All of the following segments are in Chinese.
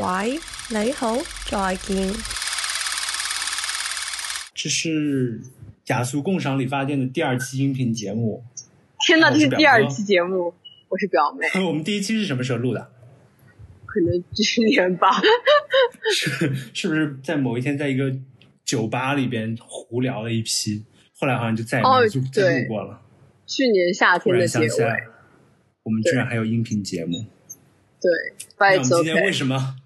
喂，你好，再见。这是雅俗共赏理发店的第二期音频节目。天呐，我是表这是第二期节目，我是表妹，我们第一期是什么时候录的？可能去年吧。是是不是在某一天在一个酒吧里边胡聊了一批，后来好像就再也没哦有录过了。去年夏突然天的结尾，想起来，我们居然还有音频节目。对那我们今天为。什么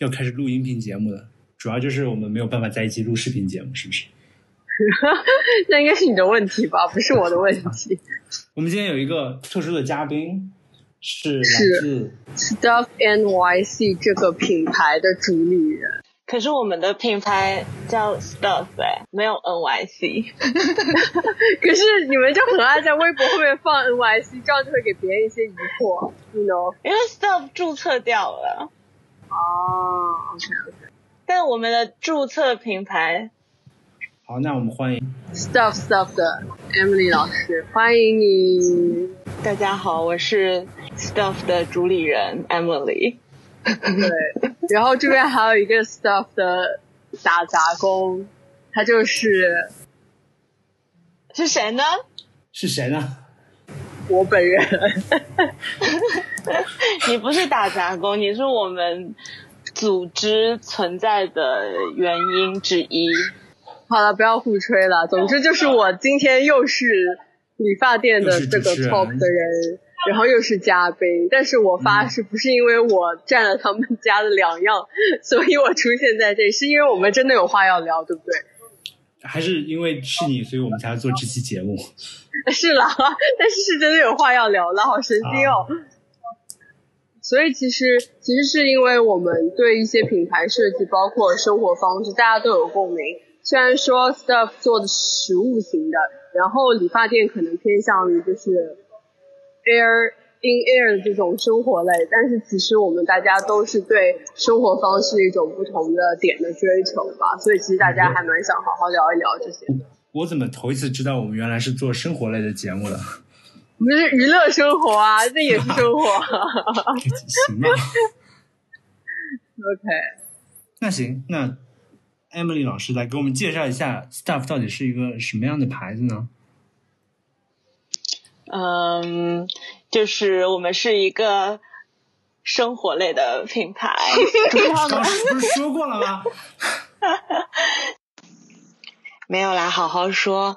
要开始录音频节目了？主要就是我们没有办法在一起录视频节目，是不是？那应该是你的问题吧，不是我的问题。我们今天有一个特殊的嘉宾，是来是自 Stuff NYC 这个品牌的主理人，可是我们的品牌叫 Stuff 哎、没有 NYC。可是你们就很爱在微博后面放 NYC，这样就会给别人一些疑惑，you know？因为 Stuff 注册掉了，哦，OK，但我们的注册品牌好，那我们欢迎 Stuff Stuff 的 Emily 老师，欢迎你。大家好，我是 Stuff 的主理人 Emily。对，然后这边还有一个 Stuff 的打杂工，他就是是谁呢？是谁呢？我本人。你不是打杂工，你是我们组织存在的原因之一。好了，不要互吹了。总之就是我今天又是理发店的这个 top 的人，然后又是嘉宾。但是我发誓不是因为我占了他们家的两样，所以我出现在这里，是因为我们真的有话要聊，对不对？还是因为是你，所以我们才要做这期节目。是啦，但是是真的有话要聊了，好神经哦。所以其实其实是因为我们对一些品牌设计，包括生活方式，大家都有共鸣。虽然说 Stuff 做的是实物型的，然后理发店可能偏向于就是 Air in Air 的这种生活类，但是其实我们大家都是对生活方式一种不同的点的追求吧，所以其实大家还蛮想好好聊一聊这些的。我怎么头一次知道我们原来是做生活类的节目的？我们是娱乐生活啊，这也是生活。行吧，OK，那行，那 Emily 老师来给我们介绍一下 Stuff 到底是一个什么样的牌子呢？嗯，就是我们是一个生活类的品牌，主要的刚不是说过了吗？没有啦，好好说。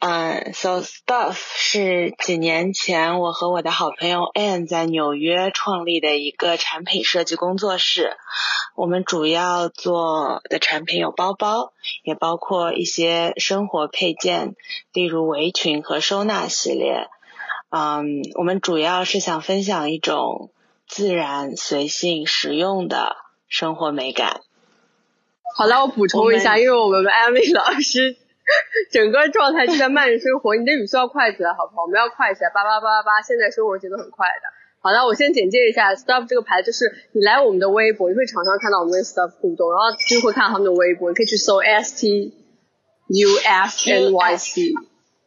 嗯，So Stuff 是几年前我和我的好朋友 Anne 在纽约创立的一个产品设计工作室。我们主要做的产品有包包，也包括一些生活配件，例如围裙和收纳系列。嗯，我们主要是想分享一种自然、随性、实用的生活美感。好了，我补充一下，因为我们 Emily 老师整个状态就在慢生活，你的语速要快起来，好不好？我们要快起来，叭叭叭叭叭，现在生活节奏很快的。好的，我先简介一下 Stuff 这个牌，就是你来我们的微博，你会常常看到我们跟 Stuff 互动，然后就会看到他们的微博，你可以去搜 S T U F N Y C。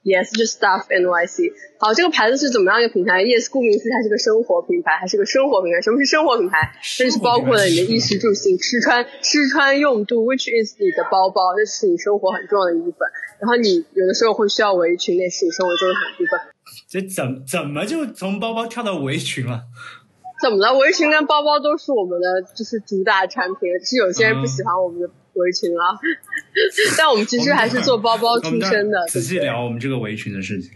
Yes，就是 Stuff NYC。好，这个牌子是怎么样一个品牌？Yes，顾名思义，它是个生活品牌，还是个生活品牌。什么是生活品牌？这就是包括了你的衣食住行、吃穿、吃穿用度，which is 你的包包，那是你生活很重要的一部分。然后你有的时候会需要围裙，那是你生活中的一部分。这怎怎么就从包包跳到围裙了？怎么了？围裙跟包包都是我们的就是主打产品，只是有些人不喜欢我们的围裙啊。但我们其实还是做包包出身的，仔？细聊我们这个围裙的事情。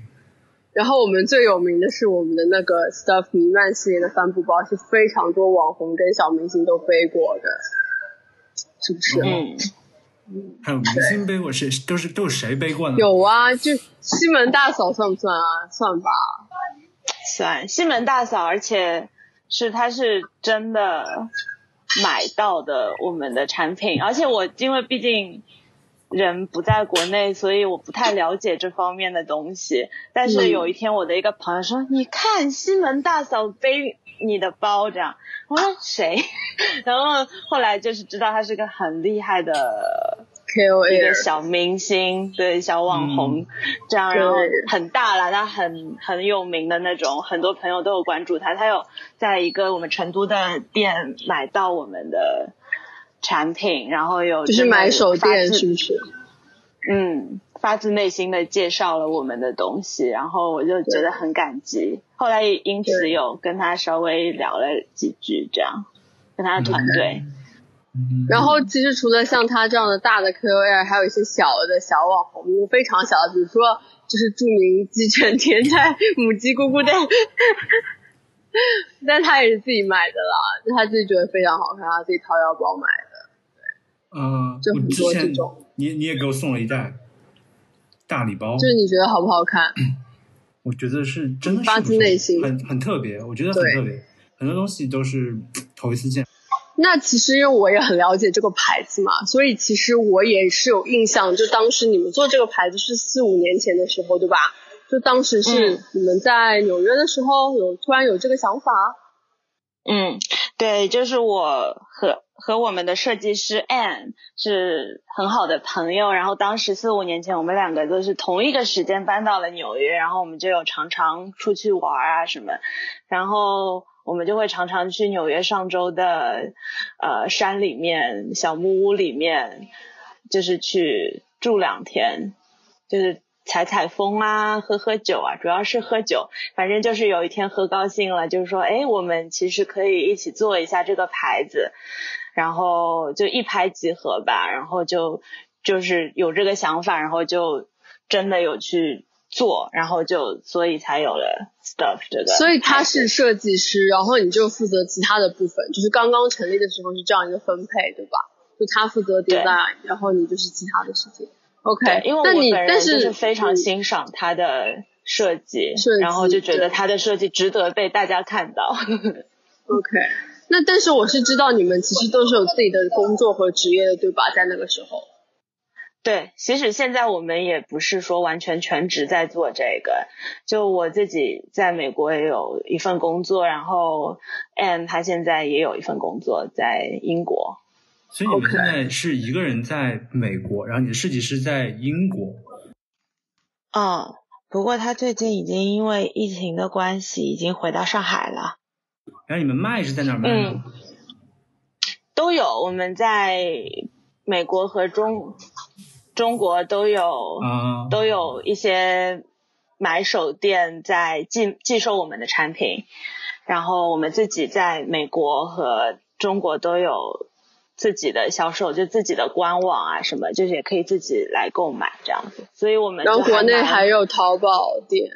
然后我们最有名的是我们的那个 Stuff 弥漫系列的帆布包，是非常多网红跟小明星都背过的，是不是？嗯，还有明星背过谁？都是都是谁背过呢？有啊，就西门大嫂算不算啊？算吧。算西门大嫂，而且是她是真的买到的我们的产品，而且我因为毕竟人不在国内，所以我不太了解这方面的东西。但是嗯有一天，我的一个朋友说：“你看西门大嫂背你的包，这样。”我说谁？然后后来就是知道他是个很厉害的 KOL，一个小明星，对小网红，嗯这样然后很大啦，他很很有名的那种，很多朋友都有关注他。他有在一个我们成都的店买到我们的产品，然后有就是买手发自店是不是？嗯，发自内心的介绍了我们的东西，然后我就觉得很感激。后来也因此有跟他稍微聊了几句，这样跟他的团队。嗯然后其实除了像他这样的大的 KOL，还有一些小的小网红，就是非常小的，比如说就是著名鸡犬天菜母鸡咕咕蛋，但他也是自己买的啦，就他自己觉得非常好看，他自己掏腰包买的。对嗯，就很多这种你你也给我送了一袋大礼包，就是你觉得好不好看？我觉得是真的是发自内心很很特别，我觉得很特别，很多东西都是 头一次见。那其实因为我也很了解这个牌子嘛，所以其实我也是有印象，就当时你们做这个牌子是四五年前的时候，对吧？就当时是嗯。你们在纽约的时候有突然有这个想法，嗯，对，就是我和和我们的设计师 Anne 是很好的朋友，然后当时四五年前我们两个都是同一个时间搬到了纽约，然后我们就有常常出去玩啊什么，然后我们就会常常去纽约上周的呃山里面小木屋里面，就是去住两天，就是采采风啊，喝喝酒啊，主要是喝酒。反正就是有一天喝高兴了，就是说，哎，我们其实可以一起做一下这个牌子，然后就一拍即合吧，然后就就是有这个想法，然后就真的有去做，然后就所以才有了 stuff 这个。所以他是设计师，然后你就负责其他的部分，就是刚刚成立的时候是这样一个分配，对吧？就他负责对 design，然后你就是其他的事情。OK，对，因为我本人但就是非常嗯欣赏他的设计，设计然后就觉得他的设计值得被大家看到。OK，那但是我是知道你们其实都是有自己的工作和职业的，对吧？在那个时候。对，其实现在我们也不是说完全全职在做这个，就我自己在美国也有一份工作，然后 Anne 她现在也有一份工作在英国。所以你们现在是一个人在美国，然后你的设计师在英国。嗯，不过他最近已经因为疫情的关系，已经回到上海了。然后你们卖是在哪儿卖呢？都有，我们在美国和中中国都有。嗯，都有一些买手店在寄寄售我们的产品，然后我们自己在美国和中国都有自己的销售，就自己的官网啊什么，就是也可以自己来购买这样子。所以我们然后国内还有淘宝店。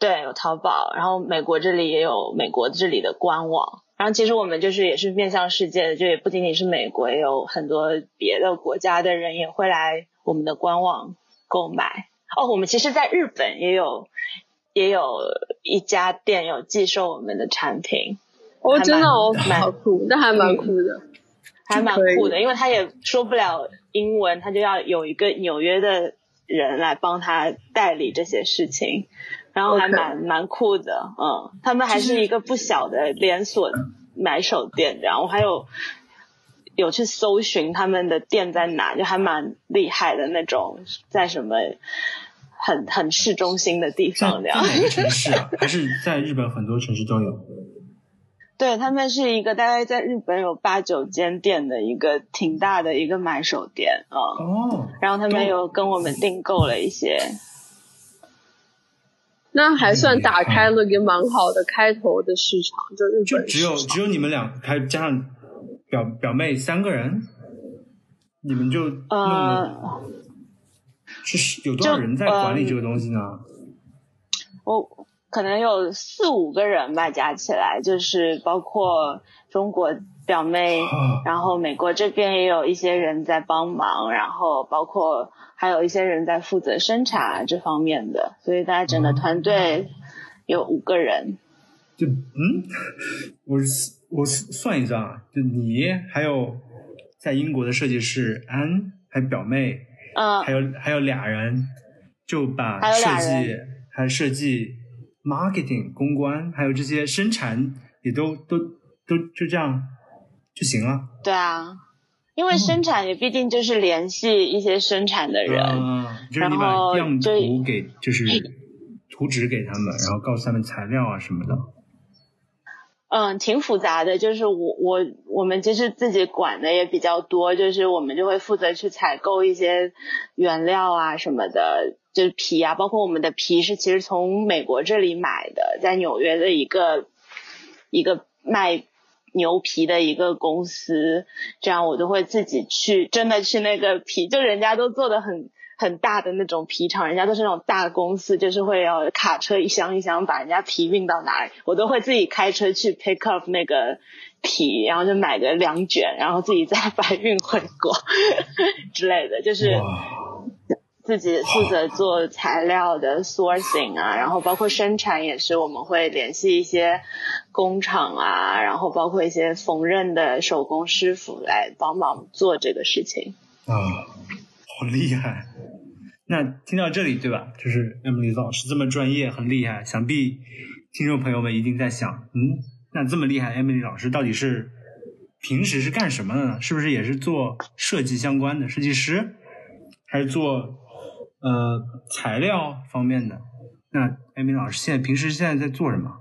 对，有淘宝，然后美国这里也有美国这里的官网。然后其实我们就是也是面向世界的，就也不仅仅是美国，也有很多别的国家的人也会来我们的官网购买。哦，我们其实在日本也有也有一家店有寄售我们的产品，哦，真的哦，蛮好酷，那还蛮酷的。还蛮酷的，因为他也说不了英文，他就要有一个纽约的人来帮他代理这些事情，然后还蛮蛮酷的，嗯，他们还是一个不小的连锁买手店，这样我还有有去搜寻他们的店在哪，就还蛮厉害的那种，在什么很很市中心的地方这样。在哪个城市啊？还是在日本很多城市都有？对他们是一个大概在日本有八九间店的一个挺大的一个买手店啊。嗯哦，然后他们有跟我们订购了一些，那还算打开了一个蛮好的开头的市场，就日本就只有只有你们俩，还加上表表妹三个人，你们就呃，是有多少人在管理嗯这个东西呢？我可能有四五个人吧，加起来就是包括中国表妹，哦然后美国这边也有一些人在帮忙，然后包括还有一些人在负责生产这方面的，所以大家整个团队有五个人。就嗯，我我算一算啊，就你还有在英国的设计师安，还有表妹，嗯还有还有俩人，就把设计还有设计、marketing、公关，还有这些生产也都都都就这样就行了。对啊，因为生产也毕竟就是联系一些生产的人，嗯，就是你把然后样就图给，就是图纸给他们，然后告诉他们材料啊什么的。嗯，挺复杂的。就是我我我们其实自己管的也比较多，就是我们就会负责去采购一些原料啊什么的，就是皮啊，包括我们的皮是其实从美国这里买的，在纽约的一个一个卖牛皮的一个公司，这样我都会自己去真的去那个皮，就人家都做的很。很大的那种皮厂，人家都是那种大公司，就是会要卡车一箱一箱把人家皮运到哪里，我都会自己开车去 pick up 那个皮，然后就买个两卷，然后自己再把运回国 之类的，就是，自己负责做材料的 sourcing 啊，然后包括生产也是，我们会联系一些工厂啊，然后包括一些缝纫的手工师傅来帮忙做这个事情。啊，好厉害！那听到这里，对吧？就是 Emily 老师这么专业，很厉害。想必听众朋友们一定在想，嗯，那这么厉害，Emily 老师到底是平时是干什么的呢？是不是也是做设计相关的设计师，还是做呃材料方面的？那 Emily 老师现在平时现在在做什么？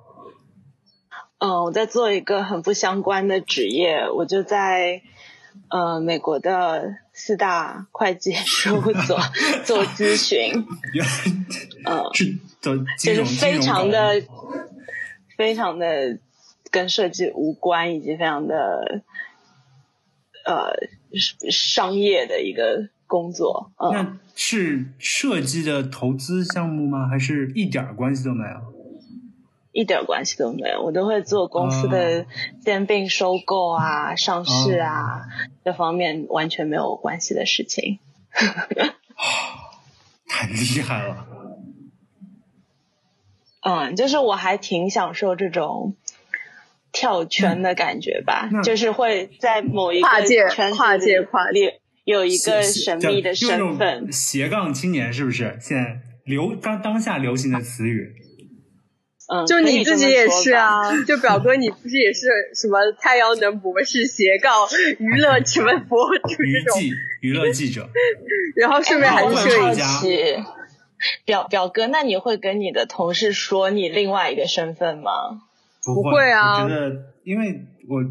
嗯，我在做一个很不相关的职业，我就在呃美国的四大会计事务所 做咨询，嗯，是走金融，就是非常的非常的跟设计无关，以及非常的呃商业的一个工作，嗯，那是设计的投资项目吗？还是一点关系都没有？一点关系都没有，我都会做公司哦的兼并收购啊、上市啊、这方面完全没有关系的事情。太厉害了！嗯，就是我还挺享受这种跳圈的感觉吧，那就是会在某一个跨界跨界跨里有一个神秘的身份。斜杠青年是不是？现在流当当下流行的词语。嗯，就你自己也是。啊，就表哥你不是也是什么太阳能博士斜杠娱乐什么博主娱这种，记娱乐记者，然后顺便还是摄影师。表表哥，那你会跟你的同事说你另外一个身份吗？不不会啊我觉得，因为我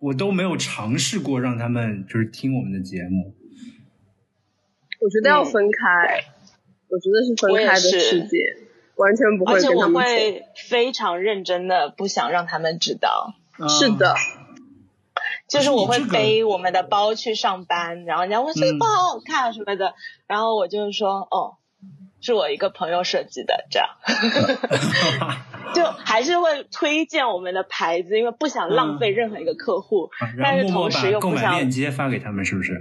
我都没有尝试过让他们就是听我们的节目。我觉得要分开，我觉得是分开的世界，完全不会而且我跟他们说。会非常认真的不想让他们知道。是的，就是我会背我们的包去上班，然后人家问这个嗯包好好看啊什么的，然后我就说哦，是我一个朋友设计的，这样。就还是会推荐我们的牌子，因为不想浪费任何一个客户，啊然后但是同时又不购买链接发给他们，是不是？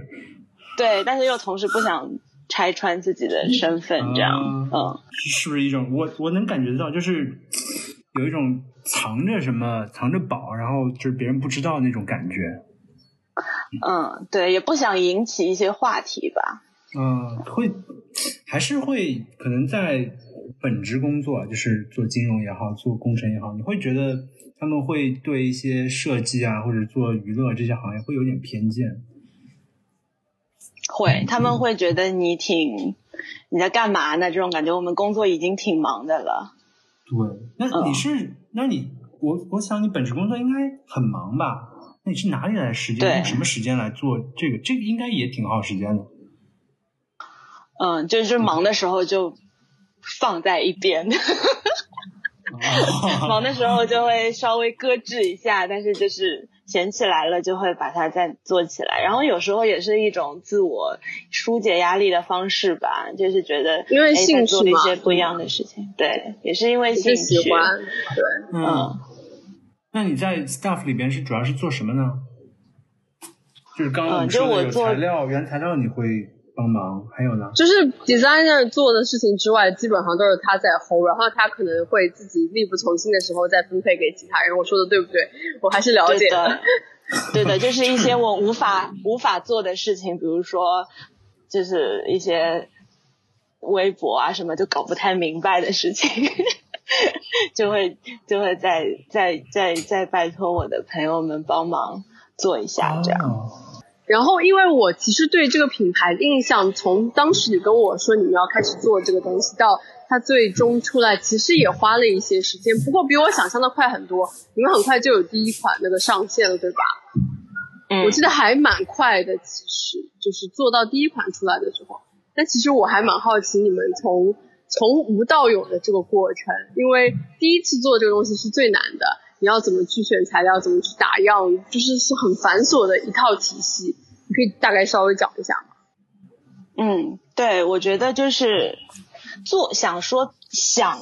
对，但是又同时不想拆穿自己的身份，这样，啊嗯，是不是一种我我能感觉到，就是有一种藏着什么藏着宝，然后就是别人不知道那种感觉。嗯，对，也不想引起一些话题吧。嗯，会还是会可能在本职工作，就是做金融也好，做工程也好，你会觉得他们会对一些设计啊，或者做娱乐这些行业会有点偏见。会，他们会觉得你挺你在干嘛呢？这种感觉，我们工作已经挺忙的了。对，那嗯你是，那你我我想你本职工作应该很忙吧？那你是哪里来的时间？用什么时间来做这个？这个应该也挺耗时间的。嗯，就是忙的时候就放在一边，哦忙的时候就会稍微搁置一下，但是就是闲起来了就会把它再做起来。然后有时候也是一种自我疏解压力的方式吧，就是觉得因为哎兴趣在做了一些不一样的事情，对，也是因为也兴趣。喜欢，对。嗯，那你在 staff 里边是主要是做什么呢？就是刚刚我们嗯就说的有我做材料、原材料你会帮忙，还有呢？就是 designer 做的事情之外，基本上都是他在 hold，然后他可能会自己力不从心的时候再分配给其他人。我说的对不对？我还是了解对的，对的，就是一些我无法无法做的事情，比如说就是一些微博啊什么就搞不太明白的事情，就会就会再再再再拜托我的朋友们帮忙做一下，这样。哦然后，因为我其实对这个品牌的印象，从当时你跟我说你们要开始做这个东西，到它最终出来，其实也花了一些时间。不过比我想象的快很多，你们很快就有第一款那个上线了，对吧？嗯我记得还蛮快的，其实就是做到第一款出来的时候。但其实我还蛮好奇你们从从无到有的这个过程，因为第一次做这个东西是最难的，你要怎么去选材料，怎么去打样，就是是很繁琐的一套体系。你可以大概稍微讲一下吗？嗯，对，我觉得就是做想说想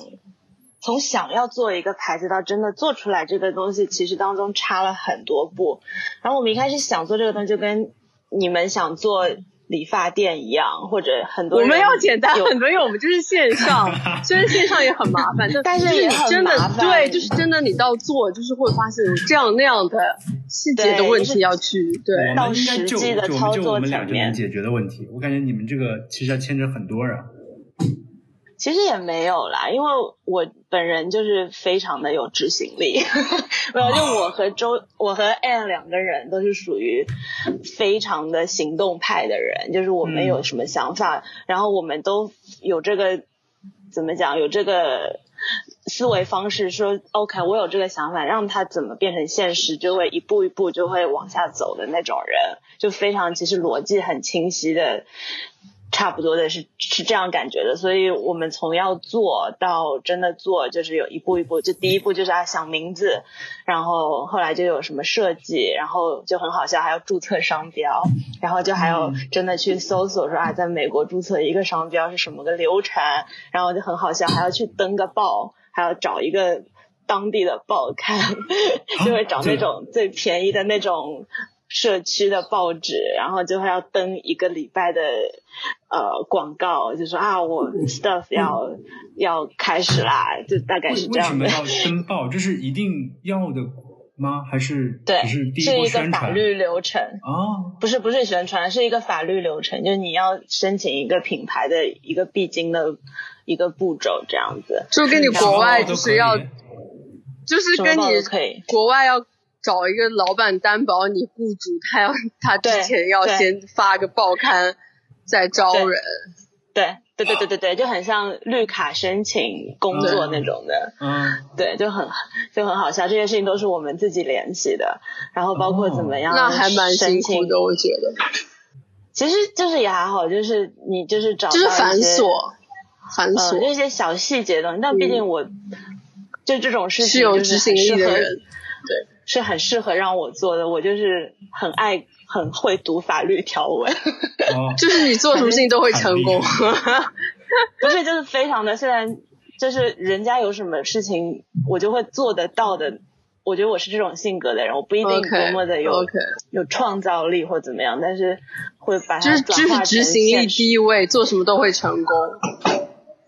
从想要做一个牌子到真的做出来这个东西，其实当中差了很多步。然后我们一开始想做这个东西，就跟你们想做理发店一样，或者很多人我们要简单有很多，因为我们就是线上，虽然线上也很麻烦，但但是真的对，就是真的你到做，就是会发现有这样那样的细节的问题要去对。到我们应该就实际的操作就我们俩层面就能解决的问题。我感觉你们这个其实要牵扯很多人。其实也没有啦，因为我本人就是非常的有执行力，没有，就我和周，我和 Anne 两个人都是属于非常的行动派的人，就是我们嗯。有什么想法，然后我们都有这个怎么讲，有这个思维方式说，OK，我有这个想法，让它怎么变成现实，就会一步一步就会往下走的那种人，就非常其实逻辑很清晰的。差不多的是是这样感觉的，所以我们从要做到真的做，就是有一步一步。就第一步就是啊想名字，然后后来就有什么设计，然后就很好笑，还要注册商标，然后就还有真的去搜索说啊，在美国注册一个商标是什么个流程，然后就很好笑，还要去登个报，还要找一个当地的报刊，就会找那种最便宜的那种。社区的报纸，然后就会要登一个礼拜的呃广告，就说啊，我 stuff 要、要开始啦，就大概是这样的。为什么要 登报？这是一定要的吗？还是对，只是第是一个步宣传？法律流程，啊，不是不是宣传，是一个法律流程，就是你要申请一个品牌的一个必经的一个步骤，这样子。就跟你国外就是要，就是跟你都可以国外要找一个老板担保你雇主，他要他之前要先发个报刊再招人。对对对对对对，就很像绿卡申请工作那种的。嗯，对，就很就很好笑，这些事情都是我们自己联系的，然后包括怎么样、那还蛮辛苦的，我觉得，其实就是也还好，就是你就是找就是繁琐，繁嗯，琐。那些小细节的东西，但毕竟我、就这种事情是有就是执行力的人，是很适合让我做的，我就是很爱很会读法律条文，哦，就是你做什么事情都会成功。不是就是非常的，虽然就是人家有什么事情我就会做得到的。我觉得我是这种性格的人，我不一定多么的有有创造力或怎么样，但是会把它就是就是执行力第一位，做什么都会成功。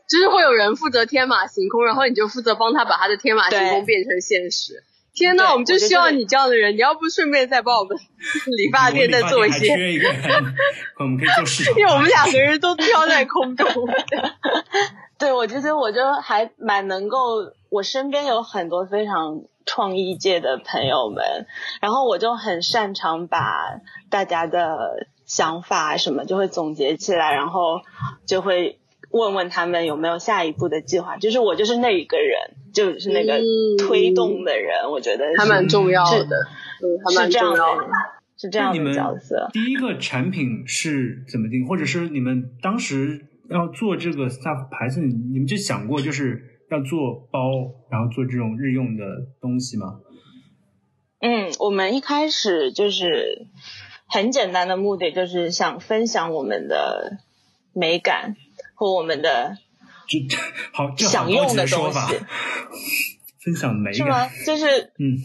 就是会有人负责天马行空，然后你就负责帮他把他的天马行空变成现实。天呐，我们就我觉得这个需要你这样的人，你要不顺便再帮我们理发店再做一些，缺一个，我们可以做市场化。因为我们两个人都飘在空中。对，我觉得我就还蛮能够，我身边有很多非常创意界的朋友们，然后我就很擅长把大家的想法什么就会总结起来，然后就会问问他们有没有下一步的计划。就是我就是那一个人，就是那个嗯推动的人，我觉得是还蛮重要是的，嗯，还蛮是这样重要的。是这样的角色。第一个产品是怎么定，或者是你们当时要做这个 stuff 牌子，你们就想过就是要做包，然后做这种日用的东西吗？嗯，我们一开始就是很简单的目的，就是想分享我们的美感和我们的就好，想用的东西，分享美是吗。？就是嗯，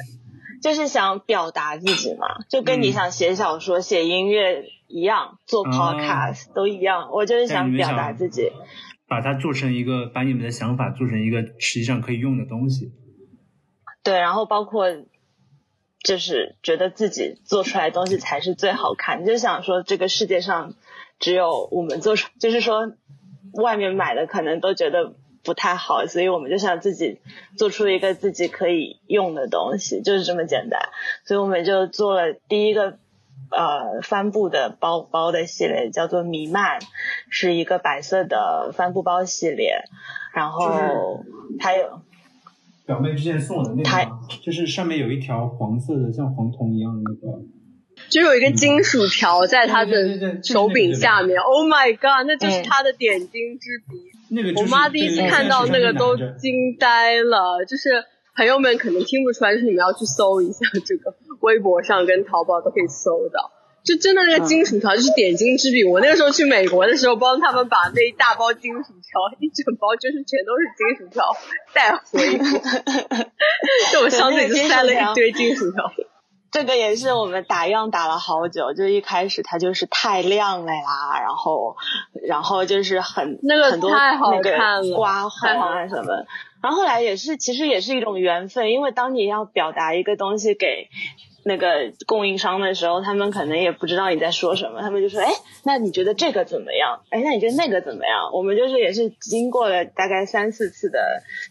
就是想表达自己嘛，就跟你嗯想写小说、写音乐一样，做啊 podcast 都一样。我就是想表达自己。把它做成一个，把你们的想法做成一个实际上可以用的东西。对，然后包括就是觉得自己做出来的东西才是最好看，就想说这个世界上只有我们做出，就是说外面买的可能都觉得不太好，所以我们就想自己做出一个自己可以用的东西，就是这么简单。所以我们就做了第一个呃帆布的包包的系列，叫做弥漫，是一个白色的帆布包系列。然后还有表妹之前送我的那个吗，就是上面有一条黄色的，像黄铜一样的那个。就有一个金属条在他的手柄下面。Oh my god，那就是嗯他的点睛之笔。那个、就是、我妈第一次看到那个都惊呆了，就是朋友们可能听不出来，就是你们要去搜一下这个，微博上跟淘宝都可以搜到。就真的那个金属条就是点睛之笔。我那个时候去美国的时候，帮他们把那一大包金属条，一整包就是全都是金属条带回国，就我箱子里就塞了一堆金属条。这个也是我们打样打了好久，就一开始它就是太亮了啦，然后然后就是很那个很多太好那个看了刮太好痕啊什么，然后后来也是其实也是一种缘分，因为当你要表达一个东西给那个供应商的时候，他们可能也不知道你在说什么，他们就说，哎，那你觉得这个怎么样？哎，那你觉得那个怎么样？我们就是也是经过了大概三四次的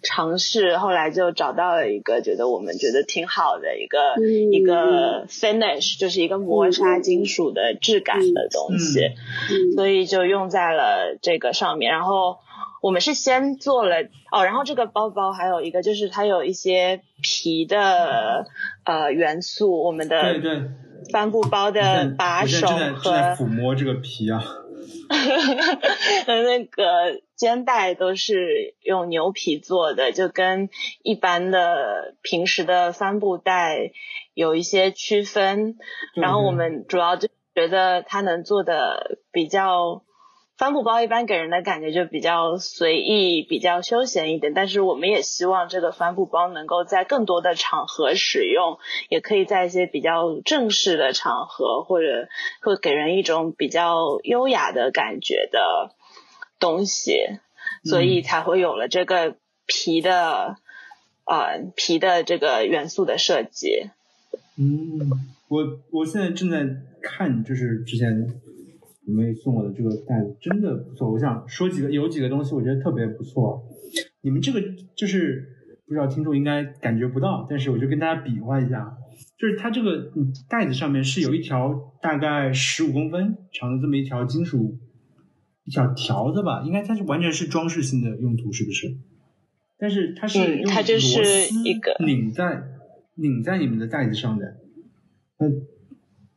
尝试，后来就找到了一个觉得我们觉得挺好的一个、嗯一个 finish，就是一个磨砂金属的质感的东西。嗯所以就用在了这个上面。然后我们是先做了哦，然后这个包包还有一个就是它有一些皮的呃元素，我们的对对，帆布包的把手和抚摸这个皮啊。和 那个肩带都是用牛皮做的，就跟一般的平时的帆布袋有一些区分。然后我们主要就觉得它能做的比较，帆布包一般给人的感觉就比较随意、比较休闲一点，但是我们也希望这个帆布包能够在更多的场合使用，也可以在一些比较正式的场合，或者会给人一种比较优雅的感觉的东西，所以才会有了这个皮的。呃，皮的这个元素的设计，嗯，我我现在正在看，就是之前你们送我的这个袋子，真的不错。我想说几个，有几个东西我觉得特别不错。你们这个就是不知道听众应该感觉不到，但是我就跟大家比划一下，就是它这个嗯袋子上面是有一条大概十五公分长的这么一条金属一条条子吧，应该它是完全是装饰性的用途，是不是？但是它是嗯用它就是螺丝一个拧在拧在你们的袋子上的，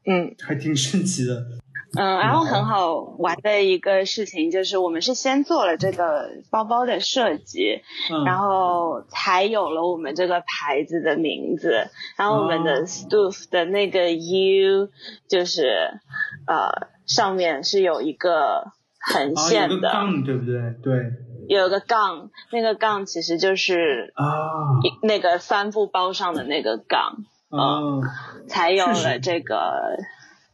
嗯，还挺神奇的。嗯，然后很好。玩的一个事情就是，我们是先做了这个包包的设计，嗯，然后才有了我们这个牌子的名字。然后我们哦。的 Stoof 的那个 U 就是呃上面是有一个横线的，杠，对不对？对。有个杠，那个杠其实就是啊。一那个帆布包上的那个杠，啊，才有了这个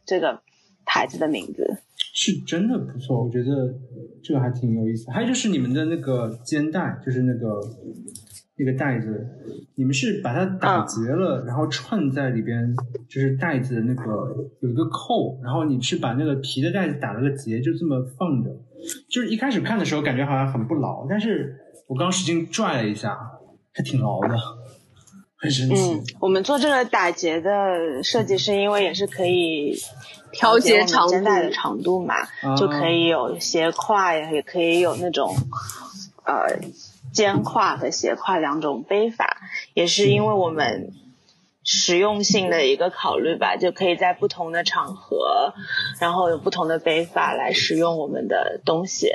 这个牌子的名字。是真的不错，我觉得这个还挺有意思。还有就是你们的那个肩带，就是那个那个带子，你们是把它打嗯结了，然后串在里边，就是带子的那个有一个扣，然后你是把那个皮的带子打了个结，就这么放着。就是一开始看的时候感觉好像很不牢，但是我刚使劲拽了一下，还挺牢的，很神奇。嗯，我们做这个打结的设计是因为也是可以调节节我们肩带的长长度嘛，啊就可以有斜挎，也也可以有那种呃肩挎和斜挎两种背法，也是因为我们实用性的一个考虑吧，就可以在不同的场合，然后有不同的背法来使用我们的东西。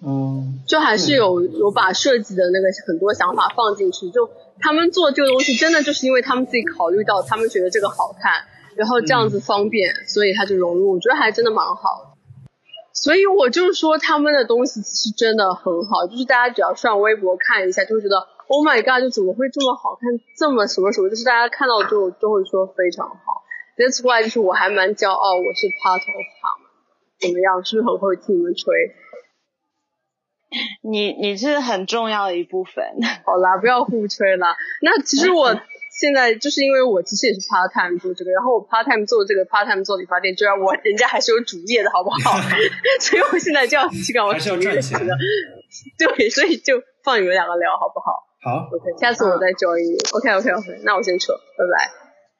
嗯，就还是有有把设计的那个很多想法放进去，就他们做这个东西真的就是因为他们自己考虑到，他们觉得这个好看，然后这样子方便，所以他就融入，我觉得还真的蛮好的。所以我就说他们的东西其实真的很好，就是大家只要上微博看一下，就会觉得 Oh my God，就怎么会这么好看，这么什么什么，就是大家看到之后都会说非常好。That's why 就是我还蛮骄傲，我是 part of 他们。怎么样？是不是很会替你们吹？你你是很重要的一部分。好啦不要互吹了那其实我现在就是因为我其实也是 part time 做这个然后我 part time 做这个 part time 做理发店就要我人家还是有主业的好不好？所以我现在就要去干我主业去对所以就放你们两个聊好不好？好。Ok 下次我再交易 ok ok ok 那我先撤拜拜。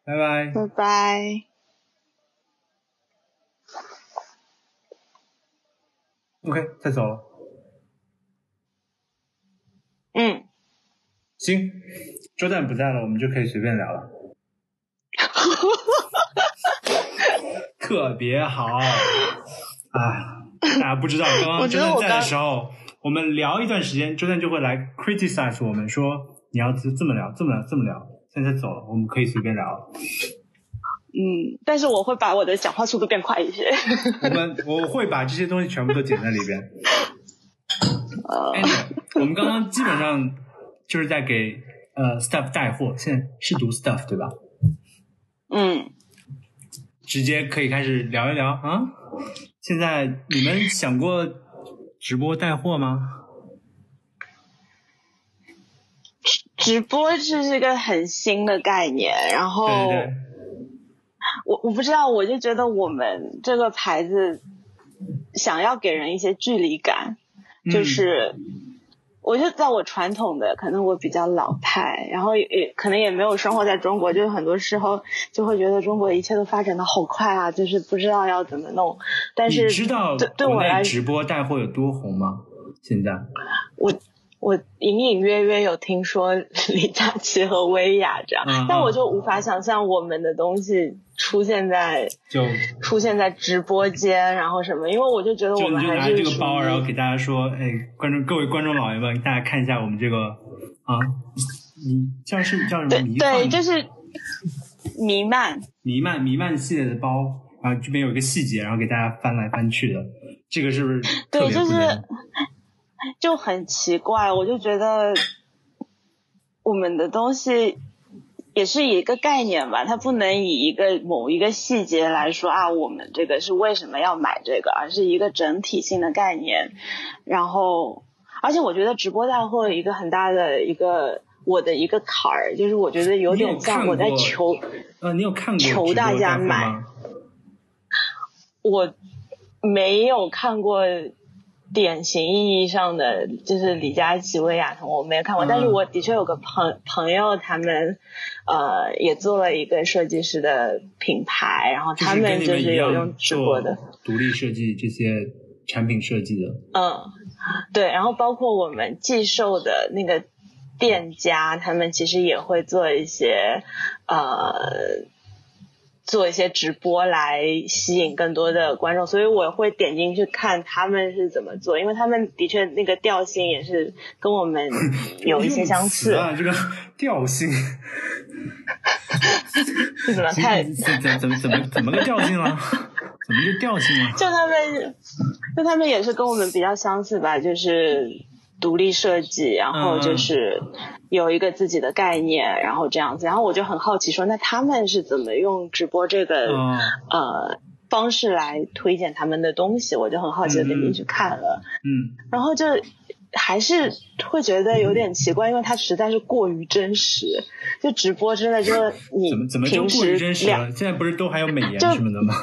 拜拜。拜拜。Ok 太早了。嗯，行，周蛋不在了，我们就可以随便聊了。特别好，啊，大家不知道，刚刚周蛋在的时候，我们聊一段时间，周蛋就会来 criticize 我们说你要这么聊，这么聊，这么聊。现在走了，我们可以随便聊了。嗯，但是我会把我的讲话速度变快一些。我们我会把这些东西全部都剪在里边。呃，我们刚刚基本上就是在给呃 stuff 带货，现在是读 stuff 对吧？嗯，直接可以开始聊一聊啊。现在你们想过直播带货吗？直播这是个很新的概念，然后我我不知道，我就觉得我们这个牌子想要给人一些距离感，就是我就在我传统的，可能我比较老派，然后也可能也没有生活在中国，就是很多时候就会觉得中国一切都发展的好快啊，就是不知道要怎么弄。但是你知道对我来直播带货有多红吗？现在我。我隐隐约约有听说 李佳琦和薇娅这样，但我就无法想象我们的东西出现在就出现在直播间，然后什么？因为我就觉得我们还是就拿这个包，然后给大家说，哎，观众各位观众老爷们，大家看一下我们这个啊，你叫是叫什么？迷对，就是弥漫弥漫弥漫系列的包，然后这边有一个细节，然后给大家翻来翻去的，这个是不是对？就是。就很奇怪，我就觉得我们的东西也是一个概念吧，它不能以一个某一个细节来说啊，我们这个是为什么要买这个，而是一个整体性的概念。然后，而且我觉得直播带货一个很大的一个我的一个坎儿，就是我觉得有点像我在求呃，你有看过求大家买？我没有看过。典型意义上的就是李佳琦、薇娅彤，我没有看过，但是我的确有个朋朋友，他们呃也做了一个设计师的品牌，然后他们就是有用直播的独立设计这些产品设计的。嗯，对，然后包括我们寄售的那个店家，他们其实也会做一些呃。做一些直播来吸引更多的观众，所以我会点进去看他们是怎么做，因为他们的确那个调性也是跟我们 有一些相似。啊，这个调性，怎么太怎怎么怎么怎么个调性了？怎么就调性啊？就他们，就他们也是跟我们比较相似吧，就是独立设计，然后就是。有一个自己的概念，然后这样子，然后我就很好奇，说那他们是怎么用直播这个呃方式来推荐他们的东西？我就很好奇的点进去看了，嗯，然后就还是会觉得有点奇怪，因为它实在是过于真实，就直播真的就你怎么怎么就过于真实了？现在不是都还有美颜什么的吗？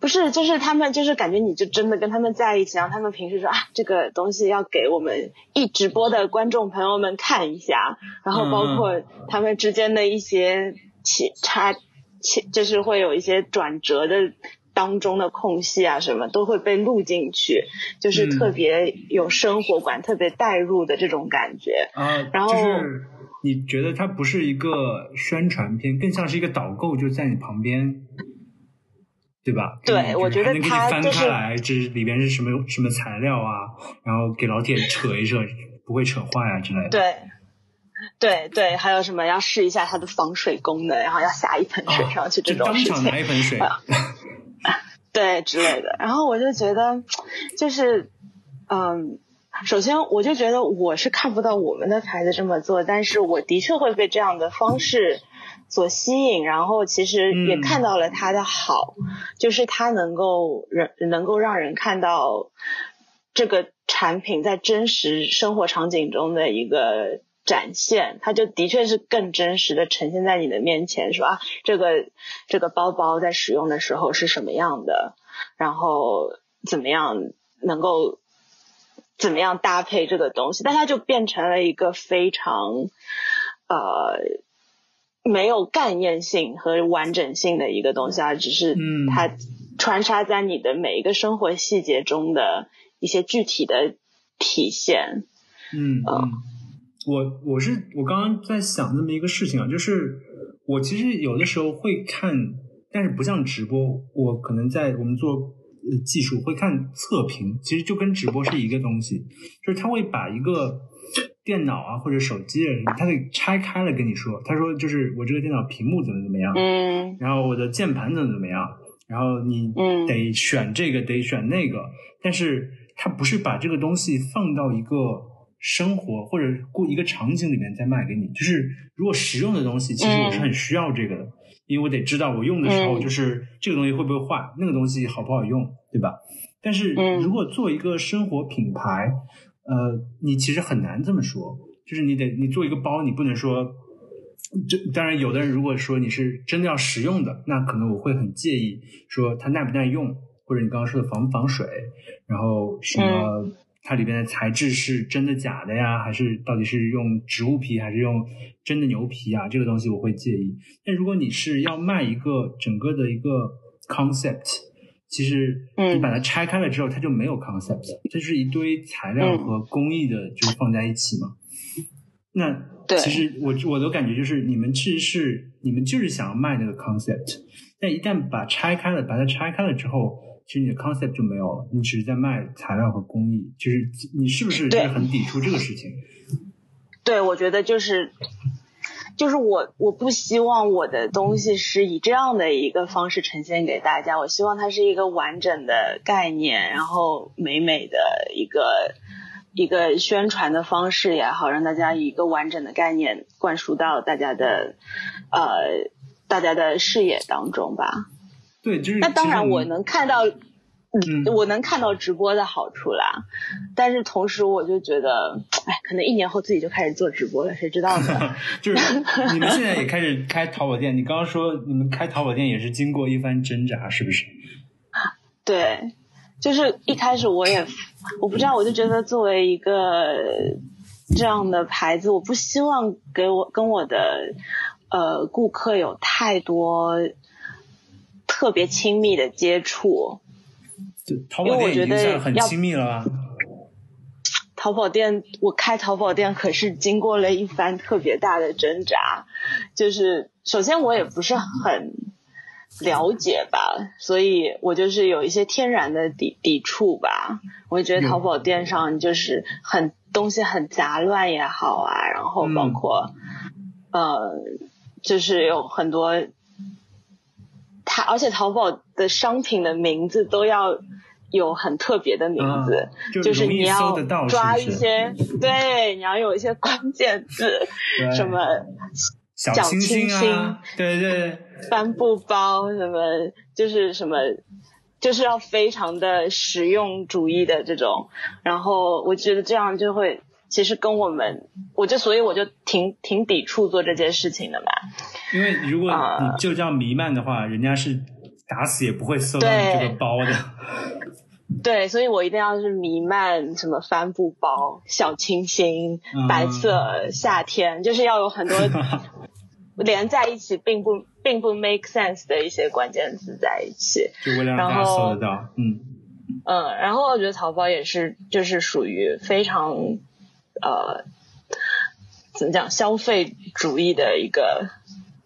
不是，就是他们，就是感觉你就真的跟他们在一起，然后他们平时说啊，这个东西要给我们一直播的观众朋友们看一下，然后包括他们之间的一些起差，起就是会有一些转折的当中的空隙啊，什么都会被录进去，就是特别有生活感，特别带入的这种感觉。啊，然后你觉得它不是一个宣传片，更像是一个导购，就在你旁边。对吧？对，我觉得他翻开来，这里边是什么什么材料啊？然后给老铁扯一扯，不会扯坏啊之类的。对，对对，还有什么要试一下它的防水功能，然后要下一盆水上去这种事情。当场拿一盆水。对之类的，然后我就觉得，就是嗯，首先我就觉得我是看不到我们的牌子这么做，但是我的确会被这样的方式。所吸引，然后其实也看到了它的好，就是它能够人能够让人看到这个产品在真实生活场景中的一个展现，它就的确是更真实的呈现在你的面前，说啊，这个这个包包在使用的时候是什么样的，然后怎么样能够怎么样搭配这个东西，但它就变成了一个非常呃。没有概念性和完整性的一个东西，而只是它穿插在你的每一个生活细节中的一些具体的体现。嗯嗯，我我是我刚刚在想这么一个事情啊，就是我其实有的时候会看，但是不像直播，我可能在我们做呃技术会看测评，其实就跟直播是一个东西，就是他会把一个电脑啊或者手机啊什么，他给拆开了跟你说，他说就是我这个电脑屏幕怎么怎么样，嗯然后我的键盘怎么怎么样，然后你嗯得选这个，得选那个，但是他不是把这个东西放到一个生活或者过一个场景里面再卖给你。就是如果实用的东西，其实我是很需要这个的，因为我得知道我用的时候，嗯就是这个东西会不会坏，那个东西好不好用，对吧？但是嗯如果做一个生活品牌，呃，你其实很难这么说，就是你得你做一个包，你不能说。这当然，有的人如果说你是真的要实用的，那可能我会很介意说它耐不耐用，或者你刚刚说的防不防水，然后什么它里边的材质是真的假的呀，还是到底是用植物皮还是用真的牛皮啊？这个东西我会介意。但如果你是要卖一个整个的一个 concept，其实嗯你把它拆开了之后，它就没有 concept，这是一堆材料嗯和工艺的，就是放在一起嘛。那对其实我我的感觉就是，你们其实是你们就是想要卖那个 concept，但一旦把拆开了，把它拆开了之后，其实你的 concept 就没有了，你只是在卖材料和工艺，就是你是不是就是很抵触这个事情？对，我觉得就是，就是我我不希望我的东西是以这样的一个方式呈现给大家，我希望它是一个完整的概念，然后美美的一个一个宣传的方式也好，让大家以一个完整的概念灌输到大家的呃大家的视野当中吧。对，就是那当然，我能看到，嗯我能看到直播的好处啦。但是同时，我就觉得，哎，可能一年后自己就开始做直播了，谁知道呢？就是你们现在也开始开淘宝店，你刚刚说你们开淘宝店也是经过一番挣扎，是不是？对，就是一开始我也我不知道，我就觉得作为一个这样的牌子，我不希望给我跟我的呃顾客有太多特别亲密的接触。就淘宝店已经算很亲密了吧？淘宝店，我开淘宝店可是经过了一番特别大的挣扎，就是首先我也不是很了解吧，所以我就是有一些天然的抵抵触吧。我觉得淘宝店上就是很东西很杂乱也好啊，然后包括、呃，就是有很多。它而且淘宝的商品的名字都要有很特别的名字，嗯就就是你要抓一些，对，你要有一些关键字，什么小小清新啊，对对对，帆布包，什么就是什么，就是要非常的实用主义的这种。然后我觉得这样就会，其实跟我们，我就所以我就挺挺抵触做这件事情的嘛。因为如果啊你就这样弥漫的话，人家是打死也不会搜到你这个包的。对，所以我一定要是弥漫什么帆布包、小清新、嗯白色夏天，就是要有很多 连在一起并不并不 make sense 的一些关键词在一起。就为了让大家然后搜得到，嗯，嗯，然后我觉得淘宝也是，就是属于非常呃，怎么讲消费主义的一个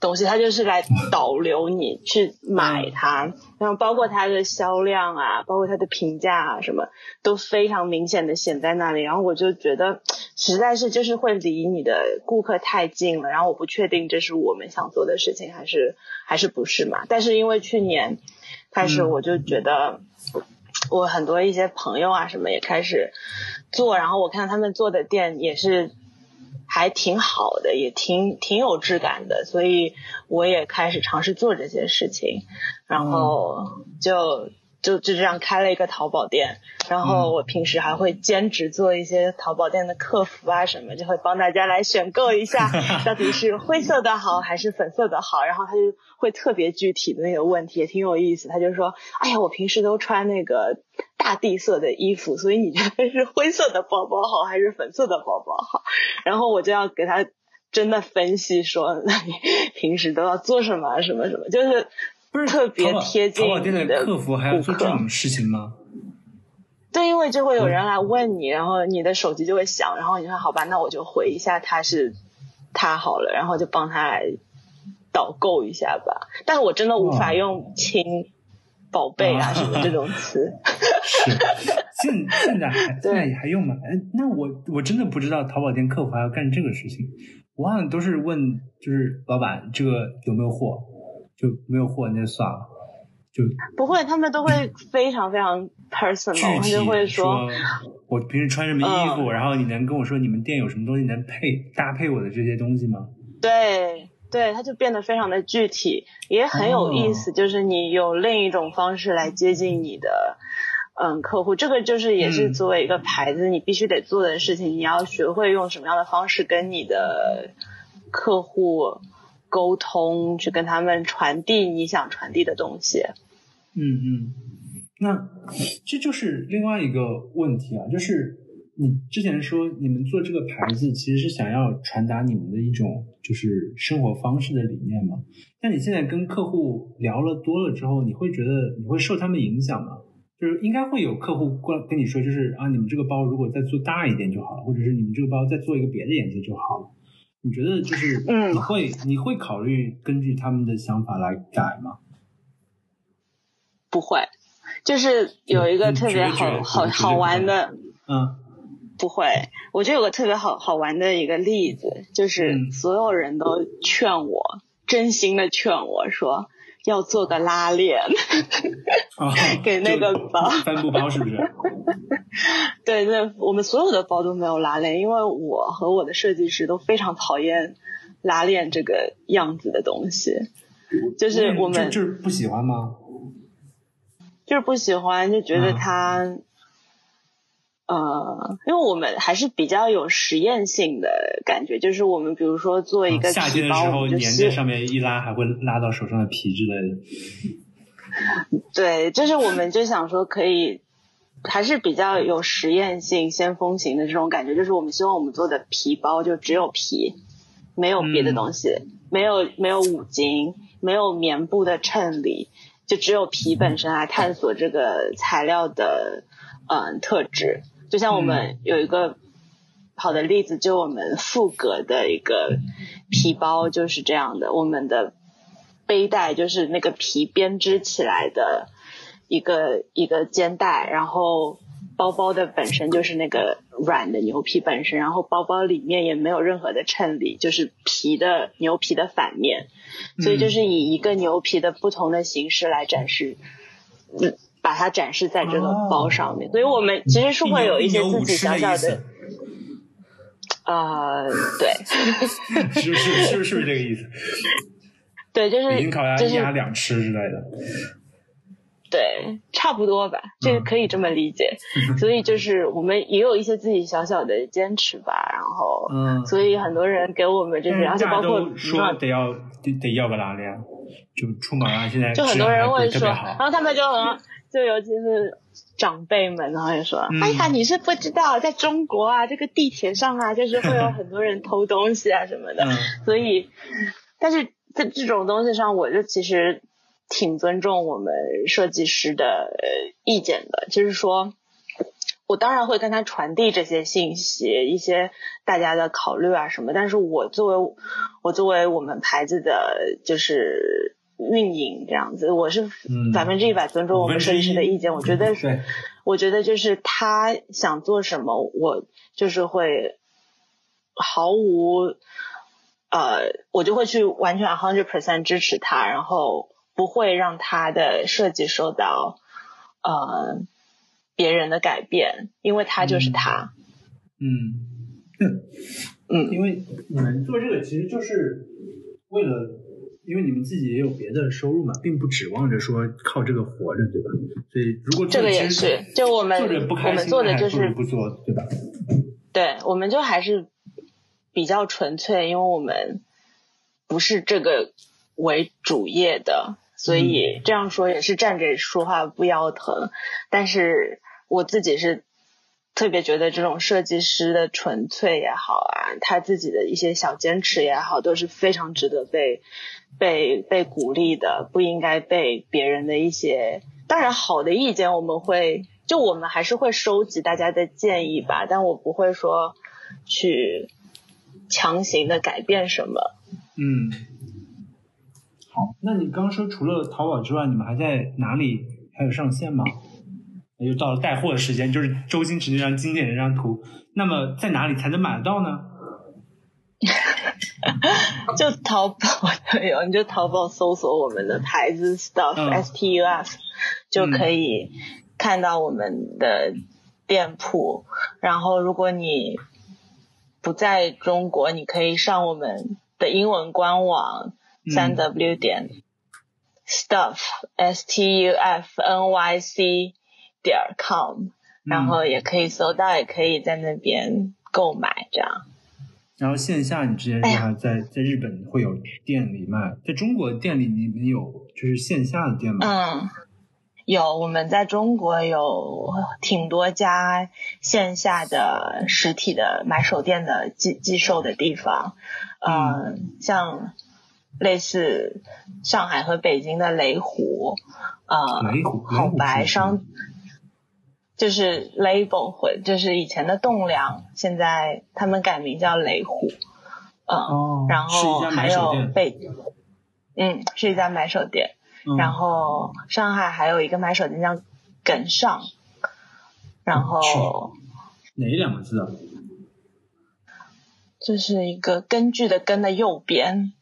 东西，它就是来导流你去买它，然后包括它的销量啊，包括它的评价啊，什么都非常明显的显在那里。然后我就觉得实在是就是会离你的顾客太近了，然后我不确定这是我们想做的事情还是还是不是嘛。但是因为去年开始，嗯我就觉得。我很多一些朋友啊什么也开始做，然后我看他们做的店也是还挺好的，也挺挺有质感的，所以我也开始尝试做这些事情，然后就就就这样开了一个淘宝店，然后我平时还会兼职做一些淘宝店的客服啊什么，就会帮大家来选购一下 到底是灰色的好还是粉色的好，然后他就会特别具体的那个问题，也挺有意思。他就说：“哎呀，我平时都穿那个大地色的衣服，所以你觉得是灰色的包包好还是粉色的包包好？”然后我就要给他真的分析说，那你平时都要做什么什么什么，就是不是特别贴近你的客服还要做这种事情吗？对，因为就会有嗯人来问你，然后你的手机就会响，然后你说好吧，那我就回一下他是他好了，然后就帮他来导购一下吧。但是我真的无法用亲宝贝啊啊什么这种词。是，现现在还对 现在还用吗？哎，那我我真的不知道淘宝店客服还要干这个事情，我好像都是问就是老板这个有没有货，就没有货那就算了，就不会，他们都会非常非常 personal，他具体就会说，我平时穿什么衣服，然后你能跟我说你们店有什么东西能配搭配我的这些东西吗？对对，它就变得非常的具体，也很有意思。就是你有另一种方式来接近你的嗯客户，这个就是也是嗯作为一个牌子，你必须得做的事情。你要学会用什么样的方式跟你的客户沟通，去跟他们传递你想传递的东西。嗯嗯，那这就是另外一个问题啊，就是你之前说你们做这个牌子其实是想要传达你们的一种就是生活方式的理念嘛？那你现在跟客户聊了多了之后，你会觉得你会受他们影响吗？就是应该会有客户过来跟你说，就是啊，你们这个包如果再做大一点就好了，或者是你们这个包再做一个别的颜色就好了。你觉得就是嗯你会、你会考虑根据他们的想法来改吗？不会，就是有一个嗯特别好好好玩的。嗯不会，我觉得有个特别好好玩的一个例子，就是嗯所有人都劝我，真心的劝我说要做个拉链。啊，给那个包帆布包是不是？对，那我们所有的包都没有拉链，因为我和我的设计师都非常讨厌拉链这个样子的东西，就是我们嗯就就是不喜欢吗？就是不喜欢，就觉得嗯它。呃，因为我们还是比较有实验性的感觉，就是我们比如说做一个啊夏包，的时候就粘是在上面一拉，还会拉到手上的皮之类的。对，就是我们就想说可以，还是比较有实验性、先锋型的这种感觉。就是我们希望我们做的皮包就只有皮，没有别的嗯东西，没有没有五金，没有棉布的衬里，就只有皮本身来探索这个材料的嗯特质。就像我们有一个好的例子，就我们富格的一个皮包就是这样的，我们的背带就是那个皮编织起来的一个一个肩带，然后包包的本身就是那个软的牛皮本身，然后包包里面也没有任何的衬里，就是皮的牛皮的反面，所以就是以一个牛皮的不同的形式来展示，嗯，把它展示在这个包上面，所以我们其实是会有一些自己小小的，呃，对，是不是是不是是不是这个意思？对，就是北京烤鸭一鸭两吃之类的。对，差不多吧，这个可以这么理解。所以就是我们也有一些自己小小的坚持吧，然后，嗯所以很多人给我们就是，而且包括都说得要得得要个拉链，就出门啊，现在就很多人会说，然。后他们就很，就尤其是长辈们，然后就说，嗯哎呀，你是不知道，在中国啊，这个地铁上啊，就是会有很多人偷东西啊什么的，嗯所以，但是在这种东西上，我就其实挺尊重我们设计师的呃意见的，就是说。我当然会跟他传递这些信息，一些大家的考虑啊什么，但是我作为我作为我们牌子的，就是运营这样子，我是嗯。百分之一百尊重我们设计师的意见。我觉得是，我觉得就是他想做什么，我就是会毫无呃，我就会去完全 hundred percent 支持他，然后不会让他的设计受到呃别人的改变，因为他就是他。嗯，嗯。因为你们做这个其实就是为了，因为你们自己也有别的收入嘛，并不指望着说靠这个活着，对吧？所以如果做这个也是就我们我们做的就是不做，对吧？对，我们就还是比较纯粹，因为我们不是这个为主业的，所以这样说也是站着说话不腰疼。但是我自己是特别觉得这种设计师的纯粹也好啊，他自己的一些小坚持也好，都是非常值得被被被鼓励的，不应该被别人的一些当然好的意见我们会就我们还是会收集大家的建议吧，但我不会说去强行的改变什么。嗯，好，那你刚刚说除了淘宝之外，你们还在哪里还有上线吗？又到了带货的时间，就是周星驰那张经典那张图。那么在哪里才能买得到呢？就淘宝都有，你就淘宝搜索我们的牌子 stuff s t u f 就可以看到我们的店铺。然后如果你不在中国，你可以上我们的英文官网三 w 点 stuff s t u f n y c 点 com，然后也可以搜到，也可以在那边购买这样。然后线下你之前说还在在日本会有店里卖，在中国店里你们有就是线下的店吗？嗯，有，我们在中国有挺多家线下的实体的买手店的寄寄售的地方，嗯，像类似上海和北京的雷虎，呃，雷虎好白商。就是 label 会，就是以前的栋梁，现在他们改名叫雷虎，嗯，然后还有被，嗯，是一家买手店，然后上海还有一个买手店叫耿上，然后哪两个字啊？这是一个根据的根的右边，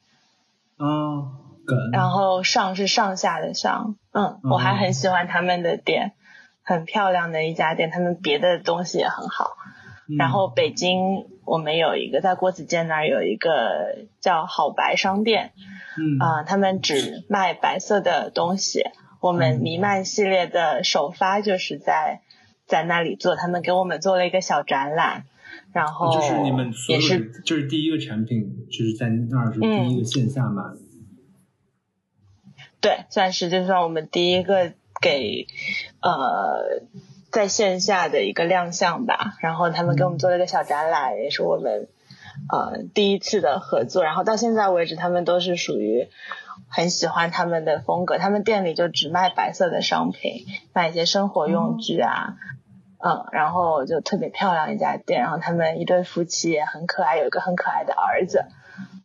嗯，耿，然后上是上下的上，嗯，我还很喜欢他们的店。很漂亮的一家店，他们别的东西也很好。然后北京我们有一个在郭子健那儿有一个叫好白商店，嗯啊，他们只卖白色的东西。我们弥漫系列的首发就是在在那里做，他们给我们做了一个小展览，然后就是你们也是就是第一个产品就是在那儿是第一个线下卖，对，算是就算我们第一个。给呃在线下的一个亮相吧，然后他们给我们做了一个小展览，也是我们呃第一次的合作。然后到现在为止，他们都是属于很喜欢他们的风格。他们店里就只卖白色的商品，卖一些生活用具啊，嗯，然后就特别漂亮一家店。然后他们一对夫妻也很可爱，有一个很可爱的儿子。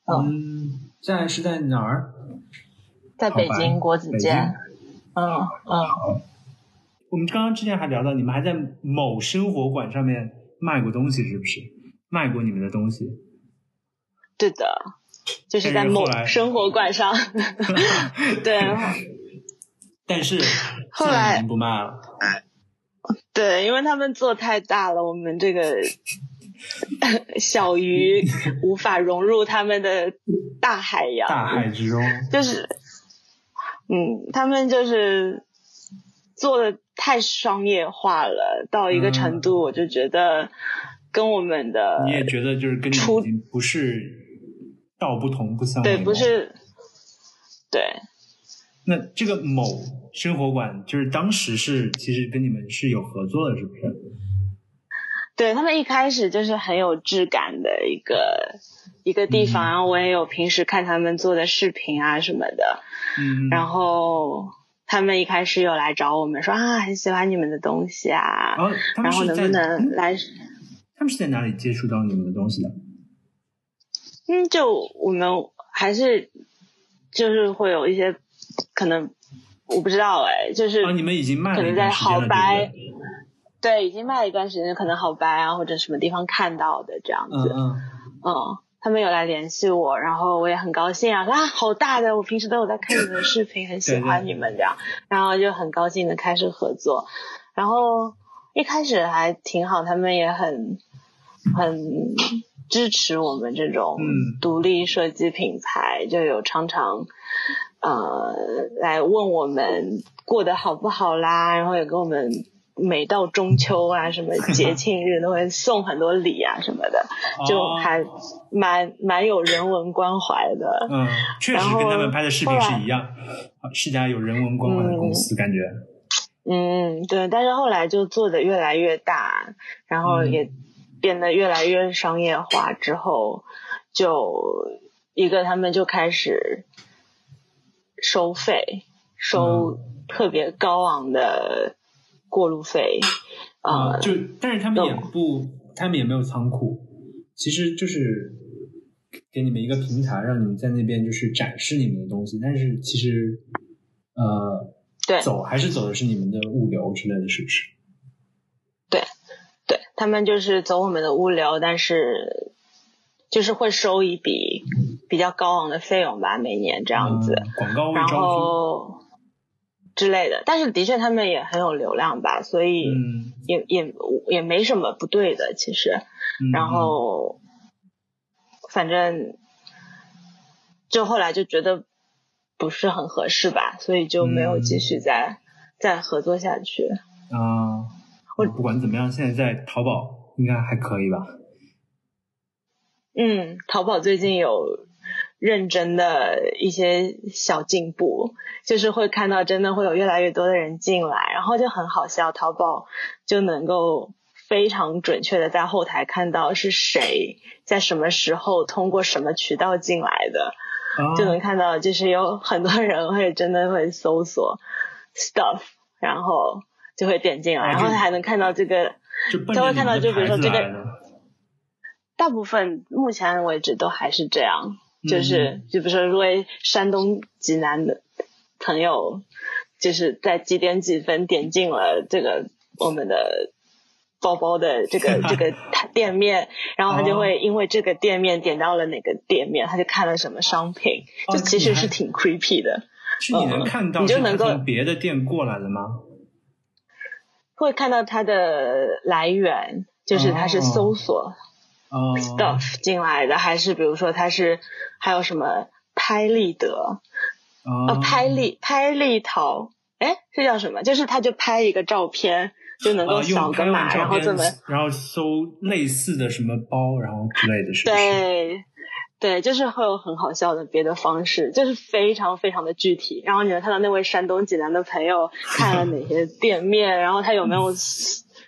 嗯，现在是在哪儿？在北京国子监。嗯嗯，我们刚刚之前还聊到，你们还在某生活馆上面卖过东西，是不是？卖过你们的东西？对的，就是在某生活馆上。对。但是后来不卖了。对，因为他们做太大了，我们这个 小鱼无法融入他们的大海洋。大海之中。就是。嗯，他们就是做的太商业化了，到一个程度，我就觉得跟我们的你也觉得就是跟你不是道不同不相对，不是对。那这个某生活馆就是当时是其实跟你们是有合作的，是不是？对他们一开始就是很有质感的一个一个地方，然后我也有平时看他们做的视频啊什么的。嗯，然后他们一开始有来找我们说啊，很喜欢你们的东西啊，然后能不能来？他们是在哪里接触到你们的东西的？嗯，就我们还是就是会有一些可能我不知道哎，就是你们已经卖了可能在好白，对，已经卖了一段时间，可能好白啊或者什么地方看到的这样子，嗯嗯。他们有来联系我，然后我也很高兴啊，说啊好大的，我平时都有在看你们的视频，很喜欢你们这样，然后就很高兴的开始合作，然后一开始还挺好，他们也很很支持我们这种独立设计品牌，就有常常呃来问我们过得好不好啦，然后也跟我们。每到中秋啊，什么节 庆日都会送很多礼啊什么的，就还蛮蛮有人文关怀的。嗯，确实跟他们拍的视频是一样，是家有人文关怀的公司感觉。嗯，对，但是后来就做的越来越大，然后也变得越来越商业化之后，就一个他们就开始收费，收特别高昂的过路费，啊，就但是他们也不，他们也没有仓库，其实就是给你们一个平台，让你们在那边就是展示你们的东西，但是其实呃。对，走还是走的是你们的物流之类的是不是？对，对他们就是走我们的物流，但是就是会收一笔比较高昂的费用吧，每年这样子，广告然后之类的。但是的确他们也很有流量吧，所以也也也没什么不对的其实。然后反正就后来就觉得。不是很合适吧，所以就没有继续再再合作下去。啊，我不管怎么样，现在在淘宝应该还可以吧？嗯，淘宝最近有认真的一些小进步，就是会看到真的会有越来越多的人进来，然后就很好笑，淘宝就能够非常准确的在后台看到是谁在什么时候通过什么渠道进来的。就能看到，就是有很多人会真的会搜索 stuff，然后就会点进来，然后他还能看到这个，他会看到就比如说这个，大部分目前为止都还是这样，就是就比如说如果山东济南的朋友，就是在几点几分点进了这个我们的。包包的这个这个 店面，然后他就会因为这个店面点到了哪个店面，他就看了什么商品，就其实是挺 creepy 的。是你能看到，你就能够别的店过来了吗？会看到它的来源，就是它是搜索 stuff 进来的，还是比如说它是还有什么拍立得啊，拍立拍立淘，哎，这叫什么？就是他就拍一个照片。就能够扫个码，然后这么，然后搜类似的什么包，然后之类的，是对，对，就是会有很好笑的别的方式，就是非常非常的具体。然后你能看到那位山东济南的朋友看了哪些店面，然后他有没有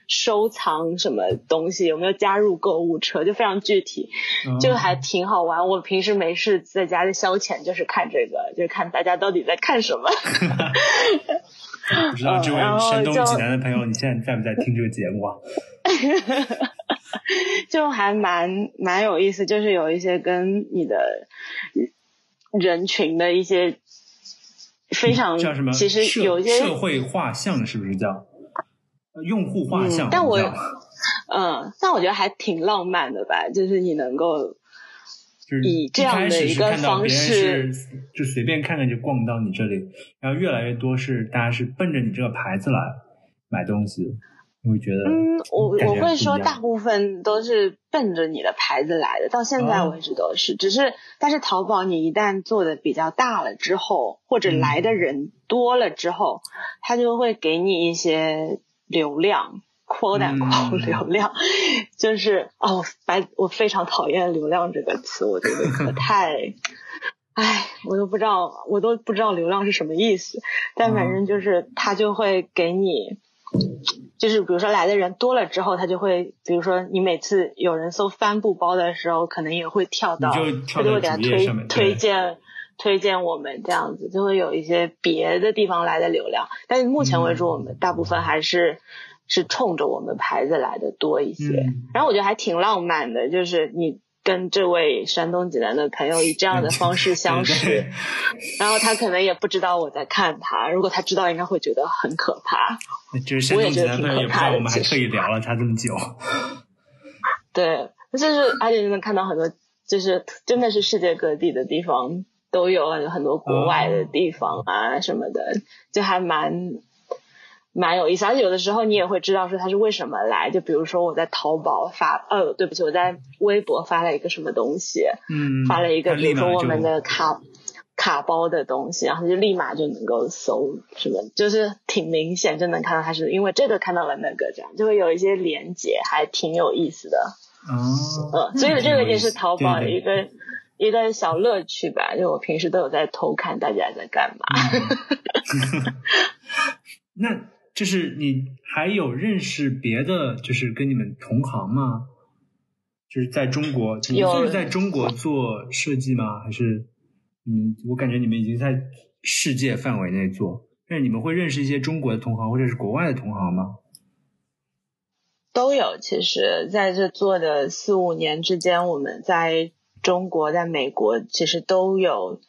收藏什么东西，有没有加入购物车，就非常具体，就还挺好玩。我平时没事在家的消遣就是看这个，就是看大家到底在看什么。不知道这位 山东济南的朋友，你现在在不在听这个节目啊？就还蛮蛮有意思，就是有一些跟你的人群的一些非常叫什么？其实有一些社会画像，是不是叫用户画像？但我嗯，但我觉得还挺浪漫的吧，就是你能够。以这样的一个方式，就随便看看就逛到你这里，然后越来越多是大家是奔着你这个牌子来买东西，你会觉得？嗯，我我会说大部分都是奔着你的牌子来的，到现在为止都是。只是，但是淘宝你一旦做的比较大了之后，或者来的人多了之后，他就会给你一些流量。扩大扩流量，就是哦，白我非常讨厌“流量”这个词，我觉得可 太，唉，我都不知道，我都不知道流量是什么意思。但反正就是他就会给你，就是比如说来的人多了之后，他就会，比如说你每次有人搜帆布包的时候，可能也会跳到，他就会给他推推荐推荐我们这样子，就会有一些别的地方来的流量。但是目前为止，我们大部分还是。是冲着我们牌子来的多一些，然后我觉得还挺浪漫的，就是你跟这位山东济南的朋友以这样的方式相识，然后他可能也不知道我在看他，如果他知道，应该会觉得很可怕。就是山东济南朋友也不知道我们还特意聊了他这么久。对，就是而且能看到很多，就是真的是世界各地的地方都有，有很多国外的地方啊什么的，就还蛮。蛮有意思，而且有的时候你也会知道说他是为什么来，就比如说我在淘宝发，呃，对不起，我在微博发了一个什么东西，嗯，发了一个比如说我们的卡卡包的东西，然后就立马就能够搜什么，就是挺明显就能看到他是因为这个看到了那个，这样就会有一些连接，还挺有意思的。哦，嗯，所以这个也是淘宝的一个一个小乐趣吧，就我平时都有在偷看大家在干嘛。那。就是你还有认识别的，就是跟你们同行吗？就是在中国，你就是在中国做设计吗？还是嗯，我感觉你们已经在世界范围内做。那你们会认识一些中国的同行或者是国外的同行吗？都有。其实在这做的四五年之间，我们在中国、在美国，其实都有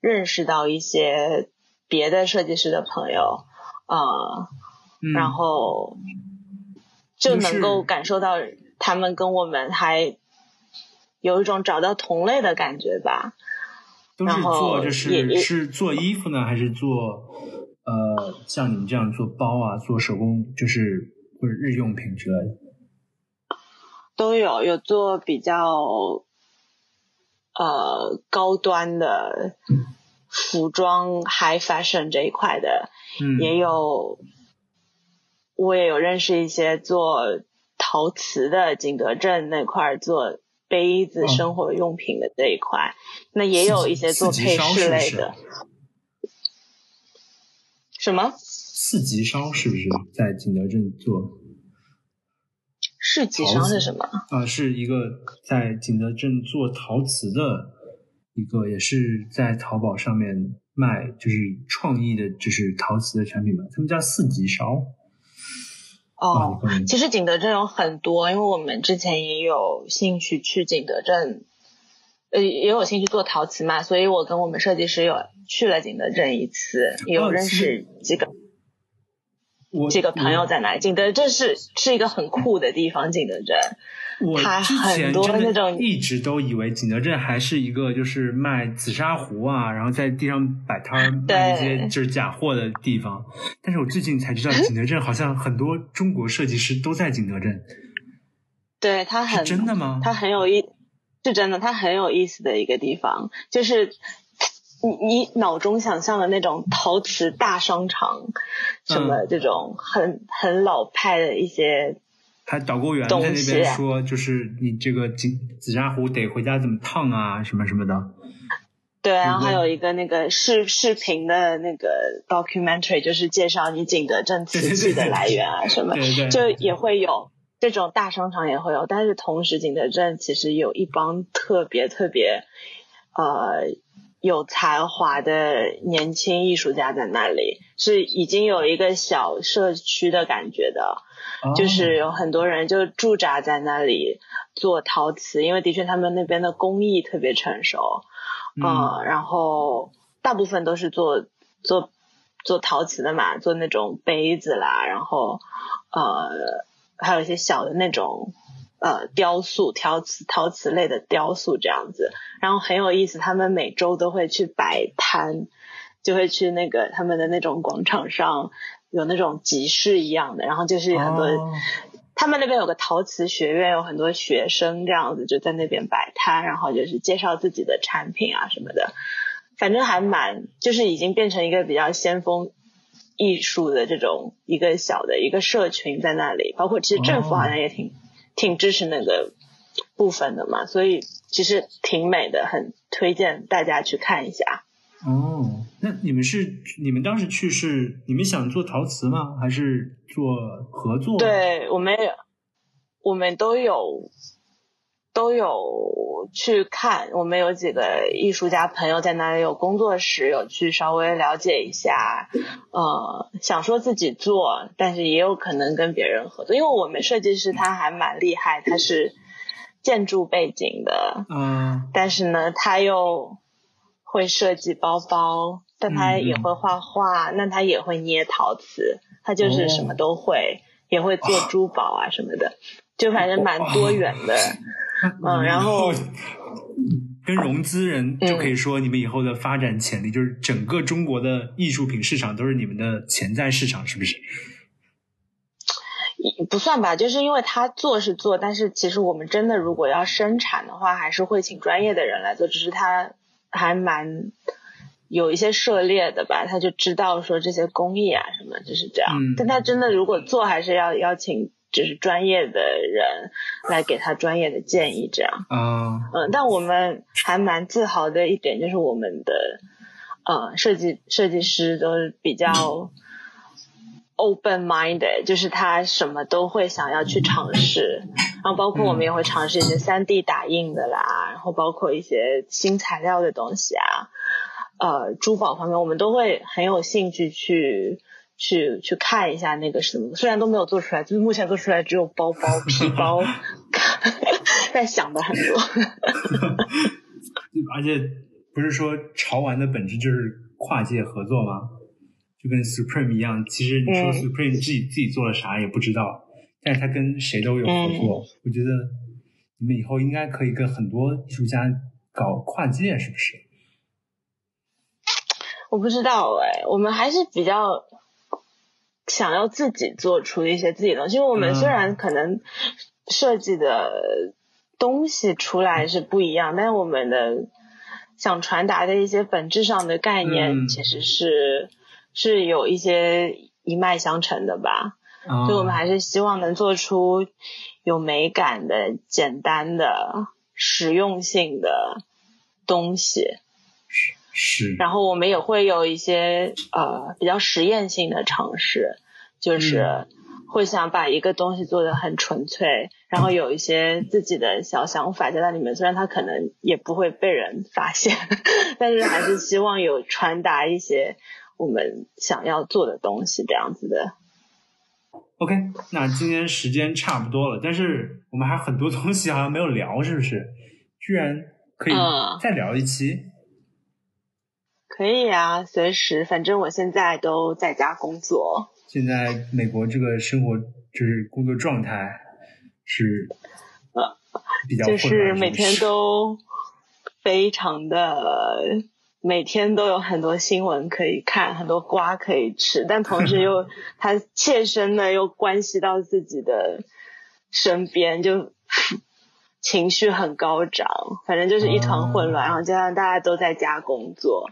认识到一些别的设计师的朋友。啊，然后就能够感受到他们跟我们还有一种找到同类的感觉吧。都是做就是是做衣服呢，还是做呃像你们这样做包啊，做手工就是或者日用品之类的。都有有做比较呃高端的服装 high fashion 这一块的。也有，我也有认识一些做陶瓷的，景德镇那块做杯子、生活用品的这一块，那也有一些做配饰类的。什么？四级烧是不是在景德镇做？四级烧是什么？啊，是一个在景德镇做陶瓷的一个，也是在淘宝上面。卖就是创意的，就是陶瓷的产品吧。他们叫四级烧。哦，其实景德镇有很多，因为我们之前也有兴趣去景德镇，呃，也有兴趣做陶瓷嘛，所以我跟我们设计师有去了景德镇一次，也有认识几个几个朋友在哪里。景德镇是是一个很酷的地方，景德镇。我之前真的一直都以为景德镇还是一个就是卖紫砂壶啊，然后在地上摆摊 卖一些就是假货的地方。但是我最近才知道，景德镇好像很多中国设计师都在景德镇。对他很真的吗？他很有意，是真的，他很有意思的一个地方，就是你你脑中想象的那种陶瓷大商场，什么这种很很老派的一些。他导购员在那边说，就是你这个紫紫砂壶得回家怎么烫啊，什么什么的。对，然后还有一个那个视视频的那个 documentary，就是介绍你景德镇瓷器的来源啊什么，就也会有这种大商场也会有，但是同时景德镇其实有一帮特别特别呃有才华的年轻艺术家在那里，是已经有一个小社区的感觉的。就是有很多人就驻扎在那里做陶瓷，因为的确他们那边的工艺特别成熟，嗯，然后大部分都是做做做陶瓷的嘛，做那种杯子啦，然后呃还有一些小的那种呃雕塑、陶瓷、陶瓷类的雕塑这样子，然后很有意思，他们每周都会去摆摊，就会去那个他们的那种广场上。有那种集市一样的，然后就是很多，他们那边有个陶瓷学院，有很多学生这样子就在那边摆摊，然后就是介绍自己的产品啊什么的，反正还蛮，就是已经变成一个比较先锋艺术的这种一个小的一个社群在那里，包括其实政府好像也挺挺支持那个部分的嘛，所以其实挺美的，很推荐大家去看一下。哦，那你们是你们当时去是你们想做陶瓷吗？还是做合作？对我们我们都有都有去看，我们有几个艺术家朋友在那里有工作室，有去稍微了解一下。呃，想说自己做，但是也有可能跟别人合作，因为我们设计师他还蛮厉害，他是建筑背景的，嗯，但是呢，他又。会设计包包，但他也会画画，那他也会捏陶瓷，他就是什么都会，也会做珠宝啊什么的，就反正蛮多元的。嗯，然后跟融资人就可以说，你们以后的发展潜力就是整个中国的艺术品市场都是你们的潜在市场，是不是？不算吧，就是因为他做是做，但是其实我们真的如果要生产的话，还是会请专业的人来做，只是他。还蛮有一些涉猎的吧，他就知道说这些工艺啊什么就是这样。但他真的如果做，还是要邀请就是专业的人来给他专业的建议这样。嗯。嗯，但我们还蛮自豪的一点就是我们的呃设计设计师都是比较 open minded，就是他什么都会想要去尝试，然后包括我们也会尝试一些三 D 打印的啦，然后包括一些新材料的东西啊，呃，珠宝方面我们都会很有兴趣去去去看一下那个什么，虽然都没有做出来，就是目前做出来只有包包、皮包，在想的很多，而且不是说潮玩的本质就是跨界合作吗？就跟 Supreme 一样，其实你说 Supreme 自己自己做了啥也不知道，但是他跟谁都有合作。我觉得你们以后应该可以跟很多艺术家搞跨界，是不是？我不知道哎，我们还是比较想要自己做出一些自己的东西，因为我们虽然可能设计的东西出来是不一样，但是我们的想传达的一些本质上的概念其实是。是有一些一脉相承的吧，所以我们还是希望能做出有美感的、简单的、实用性的东西。是是。然后我们也会有一些呃比较实验性的尝试，就是会想把一个东西做的很纯粹，然后有一些自己的小想法在那里面，虽然它可能也不会被人发现，但是还是希望有传达一些。我们想要做的东西，这样子的。OK，那今天时间差不多了，但是我们还很多 东西好像没有聊，是不是？居然可以再聊一期？可以啊，随时，反正我现在都在家工作。现在美国这个生活就是工作状态是呃比较就是每天都非常的。每天都有很多新闻可以看，很多瓜可以吃，但同时又 它切身的又关系到自己的身边，就 情绪很高涨，反正就是一团混乱。然后加上大家都在家工作，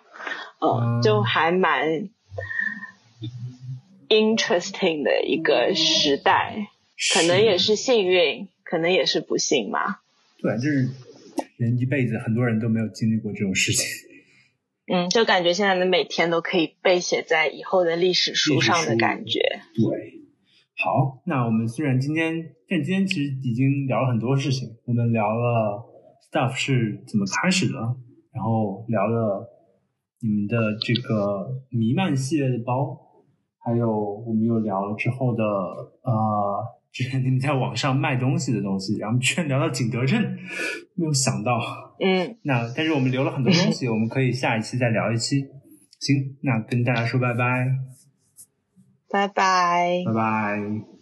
嗯，就还蛮 interesting 的一个时代，可能也是幸运，可能也是不幸嘛。对，就是人一辈子很多人都没有经历过这种事情。嗯，就感觉现在的每天都可以被写在以后的历史书上的感觉。对，好，那我们虽然今天，但今天其实已经聊了很多事情。我们聊了 stuff 是怎么开始的，然后聊了你们的这个弥漫系列的包，还有我们又聊了之后的呃。之前你们在网上卖东西的东西，然后居然聊到景德镇，没有想到。嗯，那但是我们留了很多东西，我们可以下一期再聊一期。行，那跟大家说拜拜，拜拜，拜拜。